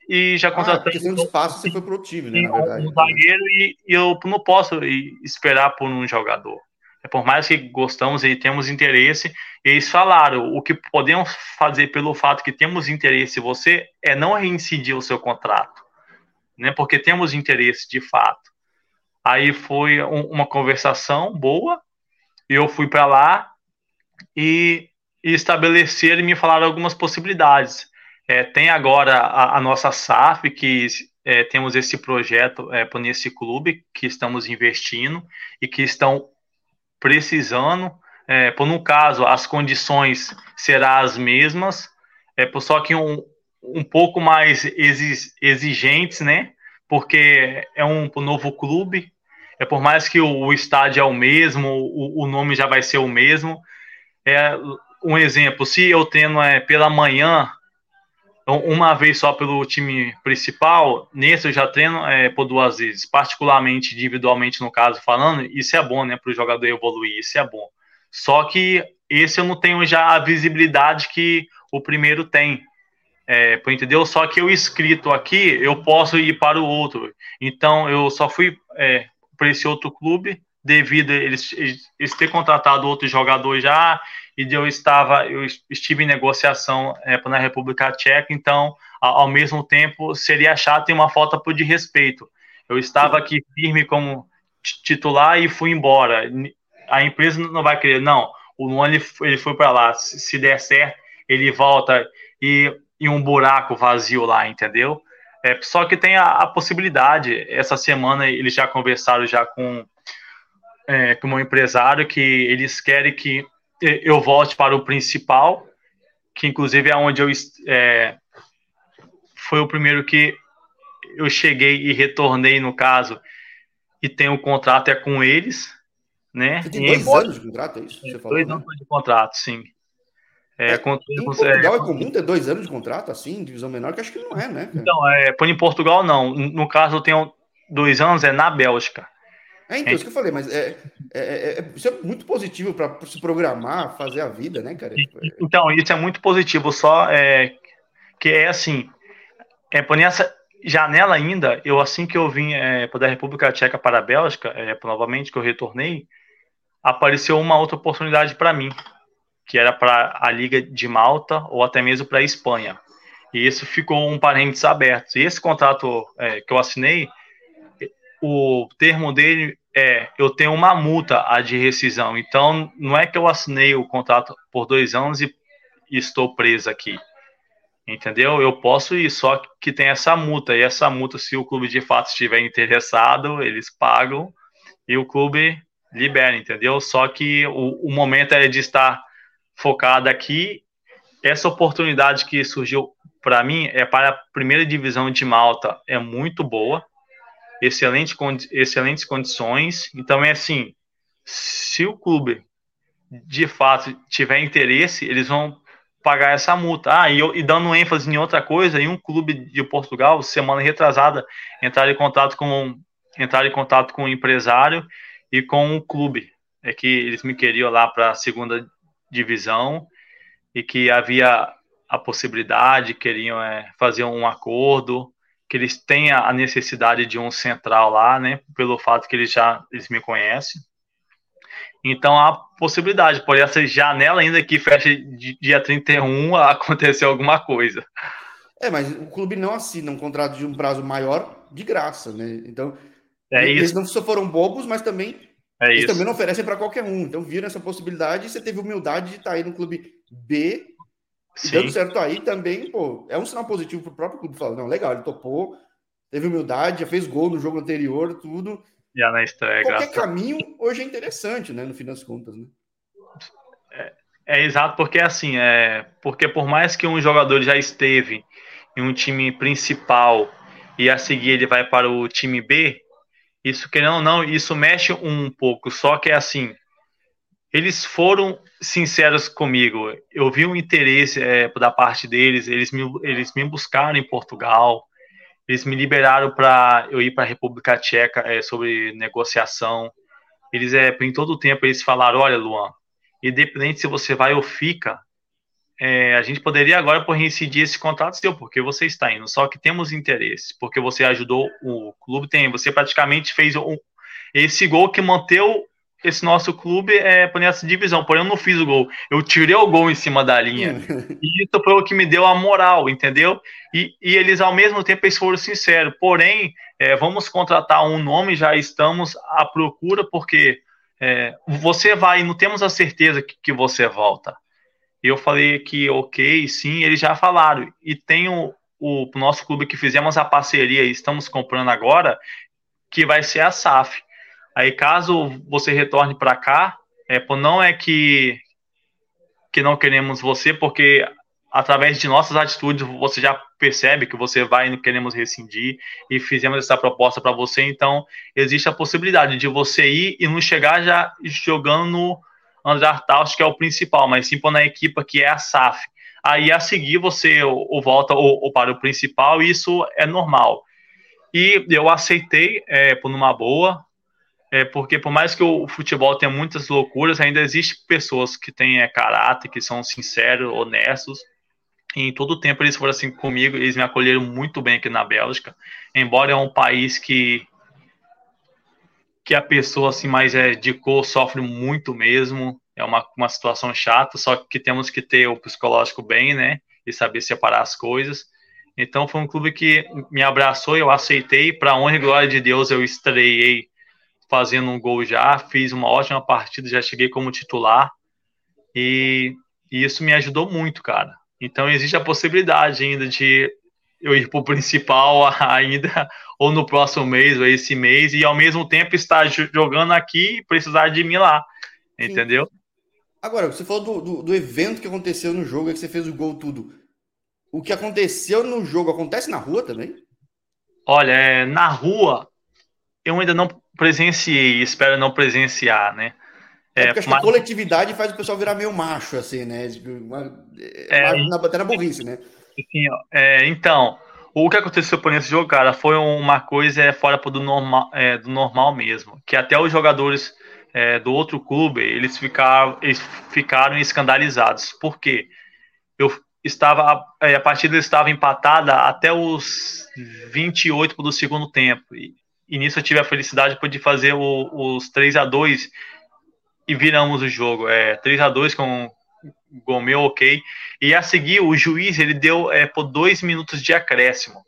e já contratou. Ah, de espaço você foi pro time, né? Na verdade. Um zagueiro e, e, eu não posso esperar por um jogador. É por mais que gostamos e temos interesse, eles falaram: o que podemos fazer pelo fato que temos interesse em você é não reincidir o seu contrato, né? Porque temos interesse de fato. Aí foi um, uma conversação boa, eu fui para lá e e estabelecer e me falar algumas possibilidades. É, tem agora a, a, nossa SAF, que é, temos esse projeto é, nesse clube que estamos investindo e que estão precisando. É, por no caso, as condições serão as mesmas, é, só que um, um pouco mais exigentes, né? Porque é um, um novo clube, é por mais que o, o estádio é o mesmo, o, o, nome já vai ser o mesmo, é, um exemplo, se eu treino é, pela manhã, uma vez só pelo time principal, nesse eu já treino é, por duas vezes, particularmente, individualmente, no caso, falando, isso é bom, né, para o jogador evoluir, isso é bom. Só que esse eu não tenho já a visibilidade que o primeiro tem. É, entendeu? Só que eu escrito aqui, eu posso ir para o outro. Então, eu só fui é, para esse outro clube devido a eles, eles ter contratado outro jogador já e eu estava eu estive em negociação é, na República Tcheca então ao, mesmo tempo seria chato e uma falta de respeito eu estava aqui firme como titular e fui embora. A empresa não vai querer não. O Luan ele, ele foi para lá. Se der certo ele volta e, e um buraco vazio lá entendeu? É, só que tem a, a possibilidade. Essa semana eles já conversaram já com é, como empresário que eles querem que eu volte para o principal, que inclusive é onde eu é, foi o primeiro que eu cheguei e retornei no caso e tenho um contrato é com eles, né? Você tem dois embora, anos de contrato, é isso? Você falou, dois né? anos de contrato, sim. É, é, com, em Portugal é, é, comum ter dois anos de contrato, assim, divisão menor, que acho que não é, né? Cara? Então, é, em Portugal não. No caso, eu tenho dois anos, é na Bélgica. É, então, é. isso que eu falei, mas é, é, é, é isso é muito positivo para se programar, fazer a vida, né, cara? Então, isso é muito positivo, só é, que é assim, é, por essa janela ainda, eu assim que eu vim é, da República Tcheca para a Bélgica, é, novamente que eu retornei, apareceu uma outra oportunidade para mim, que era para a Liga de Malta ou até mesmo para a Espanha. E isso ficou um parênteses aberto. E esse contrato é, que eu assinei, o termo dele é, eu tenho uma multa a de rescisão. Então, não é que eu assinei o contrato por dois anos e, estou preso aqui. Entendeu? Eu posso ir, só que tem essa multa. E essa multa, se o clube de fato estiver interessado, eles pagam e o clube libera, entendeu? Só que o, o momento é de estar focado aqui. Essa oportunidade que surgiu para mim é para a primeira divisão de Malta, é muito boa excelente, excelentes condições. Então, é assim: se o clube de fato tiver interesse, eles vão pagar essa multa. Ah, e, e dando ênfase em outra coisa, em um clube de Portugal, semana retrasada, entrar em contato com entrar em contato com o empresário e com o clube. É que eles me queriam lá para a segunda divisão e que havia a possibilidade, queriam é, fazer um acordo que eles têm a necessidade de um central lá, né? Pelo fato que eles já eles me conhecem. Então há possibilidade, por essa janela ainda que fecha dia 31 acontecer alguma coisa. É, mas o clube não assina um contrato de um prazo maior de graça, né? Então, é eles isso. não só foram bobos, mas também é eles isso. também não oferecem para qualquer um. Então viram essa possibilidade e você teve humildade de estar aí no clube B e dando certo aí também, pô, é um sinal positivo pro próprio clube. Falando, não, legal, ele topou, teve humildade, já fez gol no jogo anterior, tudo. Já na estreia, Qualquer caminho hoje é interessante, né, no fim das contas, né? É, é exato, porque assim, é, porque por mais que um jogador já esteve em um time principal e a seguir ele vai para o time B, isso que não, não, isso mexe um pouco, só que é assim, eles foram sinceros comigo. Eu vi um interesse é, da parte deles. Eles me, eles me buscaram em Portugal. Eles me liberaram para eu ir para a República Tcheca é, sobre negociação. Eles, é, em todo o tempo, eles falaram: olha, Luan, independente se você vai ou fica, é, a gente poderia agora por reincidir esse contrato seu, porque você está indo. Só que temos interesse, porque você ajudou o clube, tem, você praticamente fez um, esse gol que manteve esse nosso clube é por essa divisão, porém eu não fiz o gol. Eu tirei o gol em cima da linha. e isso foi o que me deu a moral, entendeu? E, e eles, ao mesmo tempo, eles foram sinceros. Porém, é, vamos contratar um nome, já estamos à procura, porque é, você vai, não temos a certeza que, que você volta. Eu falei que ok, sim, eles já falaram. E tem o, o nosso clube que fizemos a parceria e estamos comprando agora, que vai ser a SAF. Aí, caso você retorne para cá, é, não é que, que não queremos você, porque através de nossas atitudes você já percebe que você vai e não queremos rescindir e fizemos essa proposta para você. Então, existe a possibilidade de você ir e não chegar já jogando no Andrar Taus, que é o principal, mas sim na equipa que é a SAF. Aí, a seguir, você ou volta ou, ou, para o principal, e isso é normal. E eu aceitei é, por uma boa, é porque por mais que o futebol tenha muitas loucuras, ainda existe pessoas que têm é, caráter, que são sinceros, honestos. E em todo o tempo eles foram assim comigo, eles me acolheram muito bem aqui na Bélgica, embora é um país que que a pessoa assim mais é de cor sofre muito mesmo, é uma, uma situação chata, só que temos que ter o psicológico bem, né, e saber separar as coisas. Então foi um clube que me abraçou, eu aceitei, para honra e glória de Deus eu estreiei fazendo um gol já, fiz uma ótima partida, já cheguei como titular e, e isso me ajudou muito, cara. Então existe a possibilidade ainda de eu ir para o principal ainda, ou no próximo mês, ou esse mês, e ao mesmo tempo estar jogando aqui e precisar de mim lá. Entendeu? Sim. Agora, você falou do, do, do, evento que aconteceu no jogo, é que você fez o gol tudo. O que aconteceu no jogo acontece na rua também? Olha, é, na rua eu ainda não presenciei, espero não presenciar, né? É, porque acho mas... que a coletividade faz o pessoal virar meio macho, assim, né? Uma, é, na, até na burrice, né? Assim, é, então, o que aconteceu por esse jogo, cara, foi uma coisa é, fora do normal, é, do normal mesmo. Que até os jogadores é, do outro clube, eles ficaram, eles ficaram escandalizados. Por quê? Eu estava, é, a partida estava empatada até os 28 do segundo tempo. E, e nisso eu tive a felicidade de fazer o, os 3 a 2 e viramos o jogo. É, 3 a 2 com gol meu, ok. E a seguir, o juiz ele deu é, por dois minutos de acréscimo.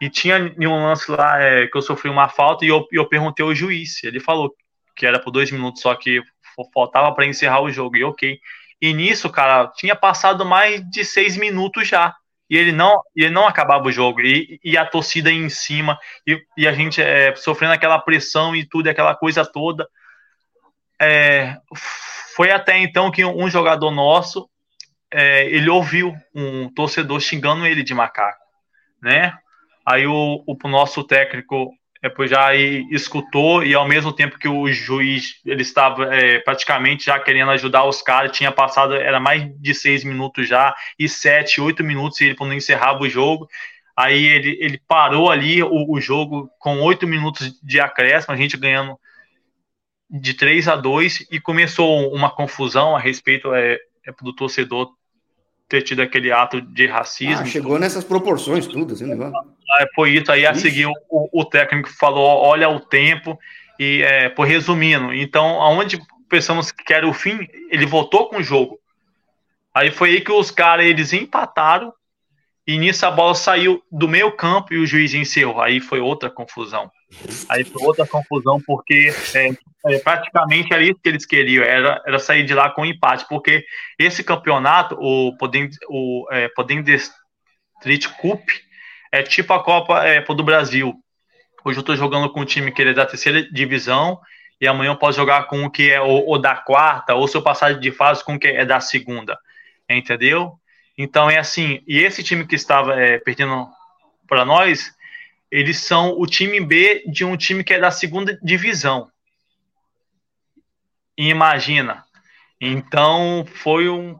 E tinha um lance lá é, que eu sofri uma falta e eu, eu perguntei ao juiz. Ele falou que era por dois minutos, só que faltava para encerrar o jogo. E ok. E nisso, cara, tinha passado mais de seis minutos já. E ele não, ele não acabava o jogo. E, e a torcida em cima, e, e a gente é, sofrendo aquela pressão e tudo, aquela coisa toda. É, foi até então que um jogador nosso, é, ele ouviu um torcedor xingando ele de macaco, né? Aí o, o nosso técnico depois já escutou e ao mesmo tempo que o juiz ele estava é, praticamente já querendo ajudar os caras, tinha passado era mais de seis minutos já e sete, oito minutos e ele não encerrava o jogo. Aí ele, ele parou ali o, o jogo com oito minutos de acréscimo, a gente ganhando de 3 a 2 e começou uma confusão a respeito é, é do torcedor ter tido aquele ato de racismo. Ah, chegou nessas proporções tudo, assim, negócio. Foi isso aí a seguir o, o, técnico falou, olha o tempo e é, por resumindo, então aonde pensamos que era o fim, ele voltou com o jogo. Aí foi aí que os caras eles empataram e nisso a bola saiu do meio campo e o juiz encerrou. Aí foi outra confusão. Aí foi outra confusão, porque é, é, praticamente era isso que eles queriam, era, era sair de lá com um empate, porque esse campeonato, o Podem, o, é, Podem Street Cup, é tipo a Copa é, do Brasil. Hoje eu estou jogando com um time que é da terceira divisão, e amanhã eu posso jogar com o que é o da quarta, ou se eu passar de fase com o que é da segunda. Entendeu? Então é assim, e esse time que estava é, perdendo para nós, eles são o time B de um time que é da segunda divisão. E imagina. Então foi um,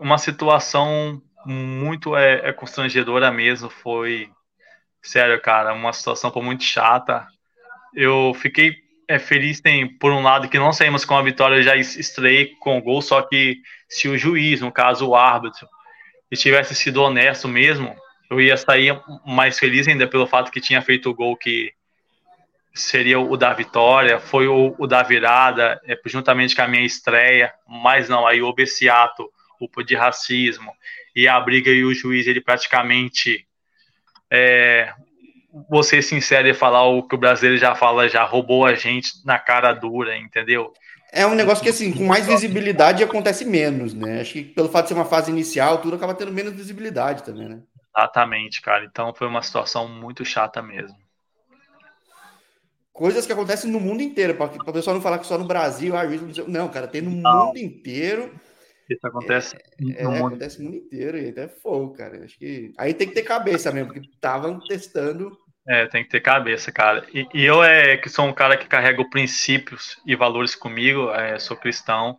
uma situação muito é, é, constrangedora mesmo. Foi sério, cara, uma situação muito chata. Eu fiquei é, feliz tem por um lado que não saímos com a vitória, eu já estreiei com o gol, só que se o juiz, no caso o árbitro, tivesse sido honesto mesmo, eu ia sair mais feliz ainda pelo fato que tinha feito o gol que seria o da vitória, foi o, o da virada, é, juntamente com a minha estreia, mas não, aí houve esse ato o de racismo, e a briga e o juiz, ele praticamente, é, ser sincero e falar o que o brasileiro já fala, já roubou a gente na cara dura, entendeu? É um negócio que, assim, com mais visibilidade acontece menos, né? Acho que pelo fato de ser uma fase inicial, tudo acaba tendo menos visibilidade também, né? Exatamente, cara. Então foi uma situação muito chata mesmo. Coisas que acontecem no mundo inteiro, para o pessoal não falar que só no Brasil, ah, não, cara, tem no não. mundo inteiro. Isso acontece é, no é, mundo. acontece no mundo inteiro, e até fogo, cara. Acho que aí tem que ter cabeça mesmo, porque estavam testando. É, tem que ter cabeça, cara. E, e, eu é que sou um cara que carrega princípios e valores comigo, é, sou cristão.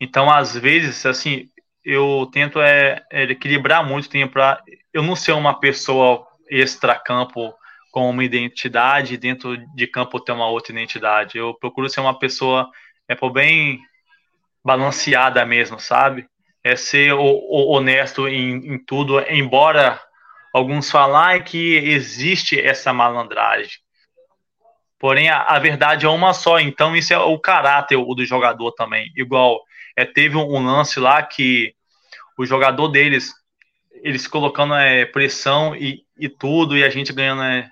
Então, às vezes, assim, eu tento é, é equilibrar muito tempo para eu não ser uma pessoa extra-campo com uma identidade, dentro de campo ter uma outra identidade. Eu procuro ser uma pessoa é por bem balanceada mesmo, sabe? É ser o, o honesto em, em, tudo, embora alguns falarem que existe essa malandragem. Porém, a, a, verdade é uma só, então isso é o caráter do jogador também. Igual, é, teve um lance lá que o jogador deles, eles colocando é, pressão e, e tudo, e a gente ganhando é,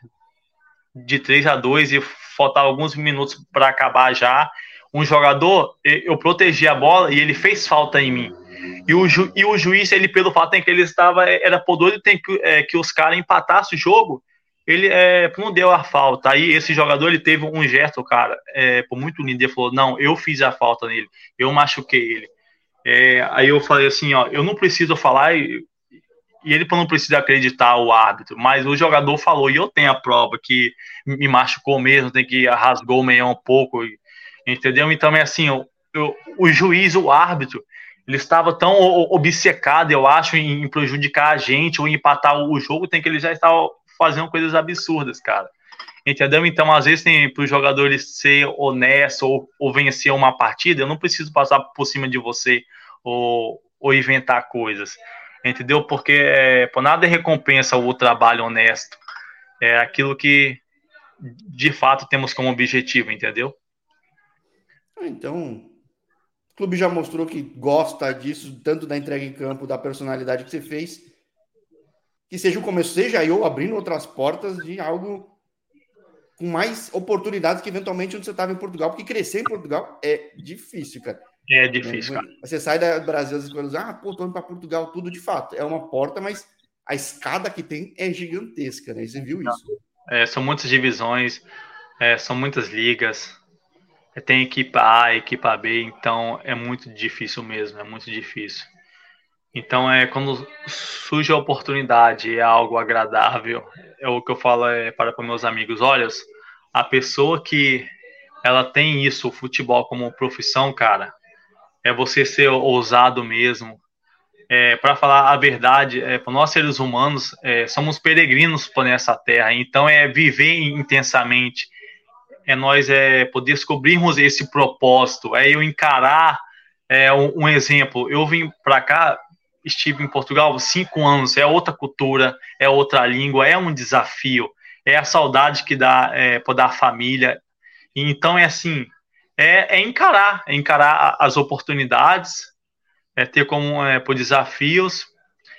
de 3 a 2 e faltava alguns minutos para acabar já. Um jogador, eu protegi a bola e ele fez falta em mim. E o, ju, e o juiz, ele, pelo fato em que ele estava, era por doido tem que, é, que os caras empatassem o jogo, ele é, não deu a falta. Aí esse jogador ele teve um gesto, cara, é, por muito lindo. Ele falou: Não, eu fiz a falta nele, eu machuquei ele. É, aí eu falei assim: Ó, eu não preciso falar, e, e ele não precisa acreditar o árbitro, mas o jogador falou, e eu tenho a prova que me machucou mesmo, tem que rasgou o meião um pouco, entendeu? Então é assim: eu, o juiz, o árbitro, ele estava tão obcecado, eu acho, em prejudicar a gente ou em empatar o jogo, tem que ele já estava fazendo coisas absurdas, cara. Entendeu? Então, às vezes, para os jogadores ser honesto ou, ou, vencer uma partida, eu não preciso passar por cima de você ou, ou inventar coisas. Entendeu? Porque é, por nada recompensa o trabalho honesto. É aquilo que de fato temos como objetivo, entendeu? Então, o clube já mostrou que gosta disso, tanto da entrega em campo, da personalidade que você fez, que seja o começo, seja eu abrindo outras portas de algo com mais oportunidades que eventualmente onde você estava em Portugal, porque crescer em Portugal é difícil, cara. É difícil, cara. Você sai do Brasil, as coisas, ah, pô, tô indo para Portugal, tudo de fato. É uma porta, mas a escada que tem é gigantesca, né? Você viu isso. É, são muitas divisões, é, são muitas ligas, tem equipa A, equipa B, então é muito difícil mesmo, é muito difícil. Então é quando surge a oportunidade, é algo agradável. É o que eu falo é, para, para meus amigos, olha, a pessoa que ela tem isso, o futebol como profissão, cara, é você ser ousado mesmo. É, para falar a verdade, é, para nós seres humanos, é, somos peregrinos por essa terra, então é viver intensamente, é nós é, poder descobrirmos esse propósito, é eu encarar é, um, um exemplo. Eu vim para cá, estive em Portugal cinco anos, é outra cultura, é outra língua, é um desafio, é a saudade que dá é, por dar família. Então é assim, é, é, encarar, é encarar as oportunidades, é ter como é, por desafios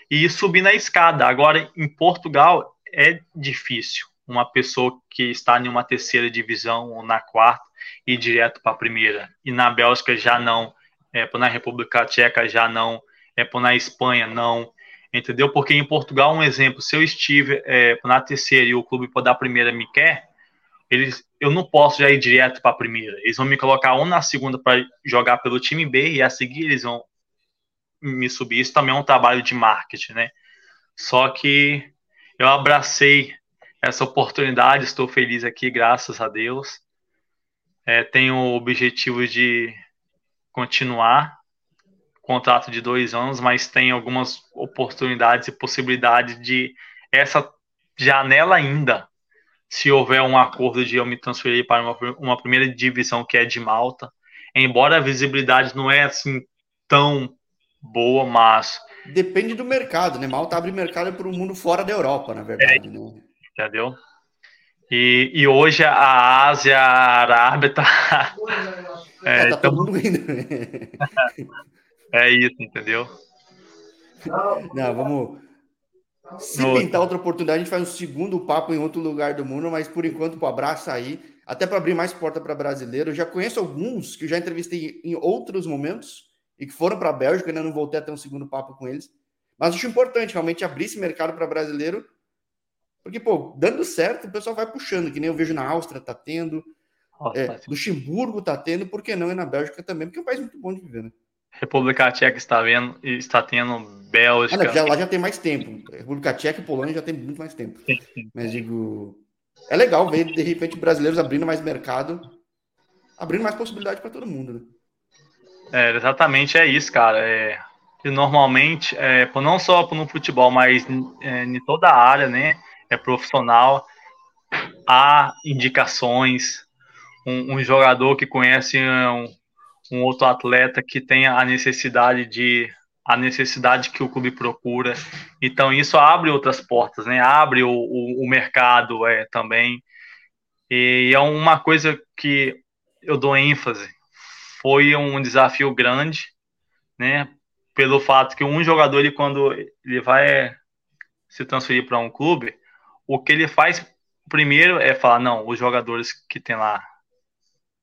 e subir na escada. Agora em Portugal é difícil uma pessoa que está em uma terceira divisão ou na quarta e direto para a primeira. E na Bélgica já não, é, na República Tcheca já não, é, na Espanha não, entendeu? Porque em Portugal, um exemplo, se eu estive é, na terceira e o clube por dar a primeira me quer, eles, eu não posso já ir direto para a primeira. Eles vão me colocar ou na segunda para jogar pelo time B e a seguir eles vão me subir. Isso também é um trabalho de marketing, né? Só que eu abracei essa oportunidade. Estou feliz aqui, graças a Deus. É, tenho o objetivo de continuar contrato de dois anos, mas tem algumas oportunidades e possibilidades de essa janela ainda, se houver um acordo de eu me transferir para uma, uma primeira divisão que é de Malta. Embora a visibilidade não é assim tão boa, mas depende do mercado, né? Malta abre mercado para o mundo fora da Europa, na verdade. É, né? Entendeu? E, e hoje a Ásia, a Arábia tá. É, é tá indo. é isso, entendeu? Não, vamos. Se no... pintar outra oportunidade, a gente faz um segundo papo em outro lugar do mundo, mas por enquanto, o abraço aí, até para abrir mais porta para brasileiro. Eu já conheço alguns que eu já entrevistei em outros momentos e que foram para a Bélgica, ainda não voltei a ter um segundo papo com eles. Mas acho importante realmente abrir esse mercado para brasileiro porque, pô, dando certo, o pessoal vai puxando, que nem eu vejo na Áustria tá tendo, Nossa, é, Luxemburgo tá tendo, por que não? E na Bélgica também, porque é um país muito bom de viver, né? República Tcheca está vendo está tendo Bélgica. Ah, não, já, lá já tem mais tempo. República Tcheca e Polônia já tem muito mais tempo. Sim, sim. Mas digo, é legal ver de repente brasileiros abrindo mais mercado, abrindo mais possibilidade para todo mundo, né? É, exatamente é isso, cara. É, normalmente, é, não só no futebol, mas é, em toda a área, né? É profissional, há indicações, um, um jogador que conhece um, um, outro atleta que tem a necessidade de a necessidade que o clube procura. Então isso abre outras portas, né? Abre o, o, o mercado é, também. E é uma coisa que eu dou ênfase. Foi um desafio grande, né? Pelo fato que um jogador, ele, quando ele vai se transferir para um clube, o que ele faz primeiro é falar, não, os jogadores que tem lá,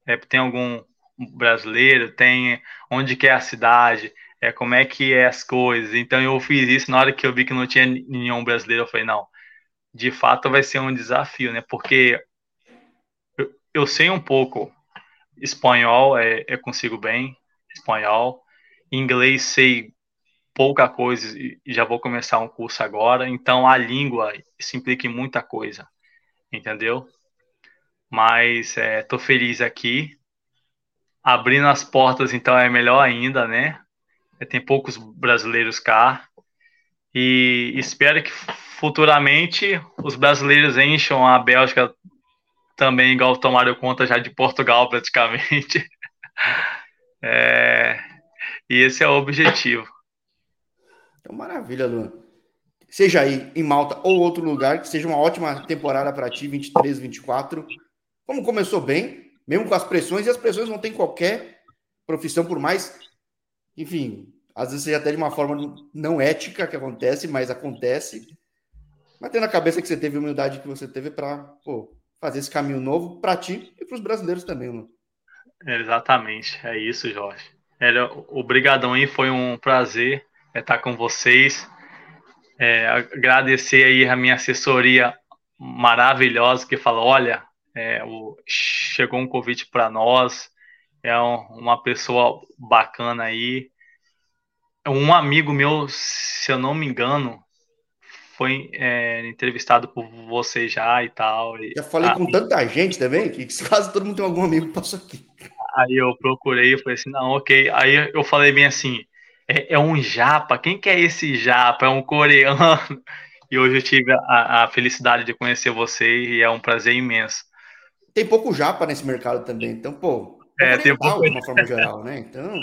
é, tem algum brasileiro, tem onde que é a cidade, é como é que é as coisas. Então eu fiz isso na hora que eu vi que não tinha nenhum brasileiro, eu falei, não, de fato vai ser um desafio, né? Porque eu, eu sei um pouco espanhol, é, eu consigo bem espanhol, inglês sei pouca coisa e já vou começar um curso agora, então a língua isso implica em muita coisa entendeu? Mas é, feliz aqui. Abrindo as portas, então, é melhor ainda, né? É, tem poucos brasileiros cá. E espero que futuramente os brasileiros encham a Bélgica também, igual tomaram conta já de Portugal, praticamente. É, e esse é o objetivo. Então, maravilha, Luan seja aí em Malta ou outro lugar, que seja uma ótima temporada para ti, 23, 24. Como começou bem, mesmo com as pressões, e as pressões não tem qualquer profissão, por mais, enfim, às vezes seja até de uma forma não ética que acontece, mas acontece. Mas tendo a cabeça que você teve, a humildade que você teve para fazer esse caminho novo para ti e para os brasileiros também, mano. Exatamente, é isso, Jorge. Obrigadão aí, foi um prazer estar com vocês. É, agradecer aí a minha assessoria maravilhosa que falou, olha, é, o, chegou um convite para nós, é um, uma pessoa bacana aí. Um amigo meu, se eu não me engano, foi é, entrevistado por você já e tal. Já falei ah, com tanta gente também, que quase todo mundo tem algum amigo que passou aqui. Aí eu procurei, eu falei assim, não, ok. Aí eu falei bem assim, é, é, um japa. Quem que é esse japa? É um coreano. E hoje eu tive a, a, felicidade de conhecer você e é um prazer imenso. Tem pouco japa nesse mercado também, então, pô. É, tem pouco. De uma forma geral, né? Então.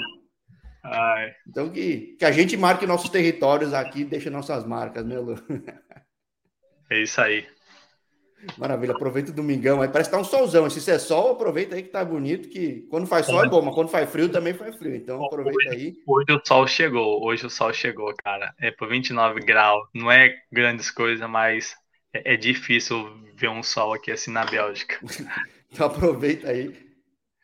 Ai. Então que, que a gente marque nossos territórios aqui, deixa nossas marcas, né, Lu? É isso aí. Maravilha, aproveita o domingão aí. Parece que tá um solzão. Se é sol, aproveita aí que tá bonito. Que quando faz sol é bom, mas quando faz frio também faz frio. Então aproveita hoje, aí. Hoje o sol chegou. Hoje o sol chegou, cara. É por 29 graus. Não é grandes coisas, mas é, é difícil ver um sol aqui assim na Bélgica. então aproveita aí.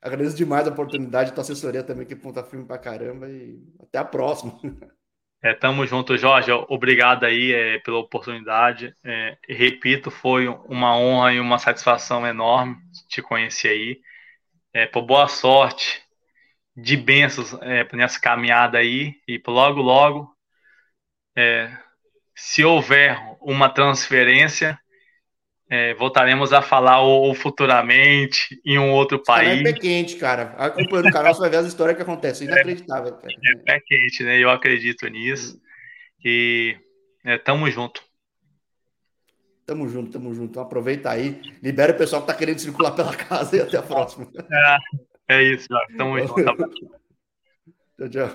Agradeço demais a oportunidade, tua assessoria também, que ponta firme pra caramba. E até a próxima. É, tamo junto, Jorge. Obrigado aí é, pela oportunidade. É, repito, foi uma honra e uma satisfação enorme te conhecer aí. É, por boa sorte, de bênçãos é, nessa caminhada aí. E logo, logo, é, se houver uma transferência, é, voltaremos a falar ou, futuramente em um outro país. É pé quente, cara. Acompanhando o canal, você vai ver as histórias que acontecem. Inacreditável, cara. É pé quente, né? Eu acredito nisso. E é, tamo junto. Tamo junto, tamo junto. Então aproveita aí. Libera o pessoal que tá querendo circular pela casa e até a próxima. É, é isso, já. Tamo junto. Tá tchau, tchau.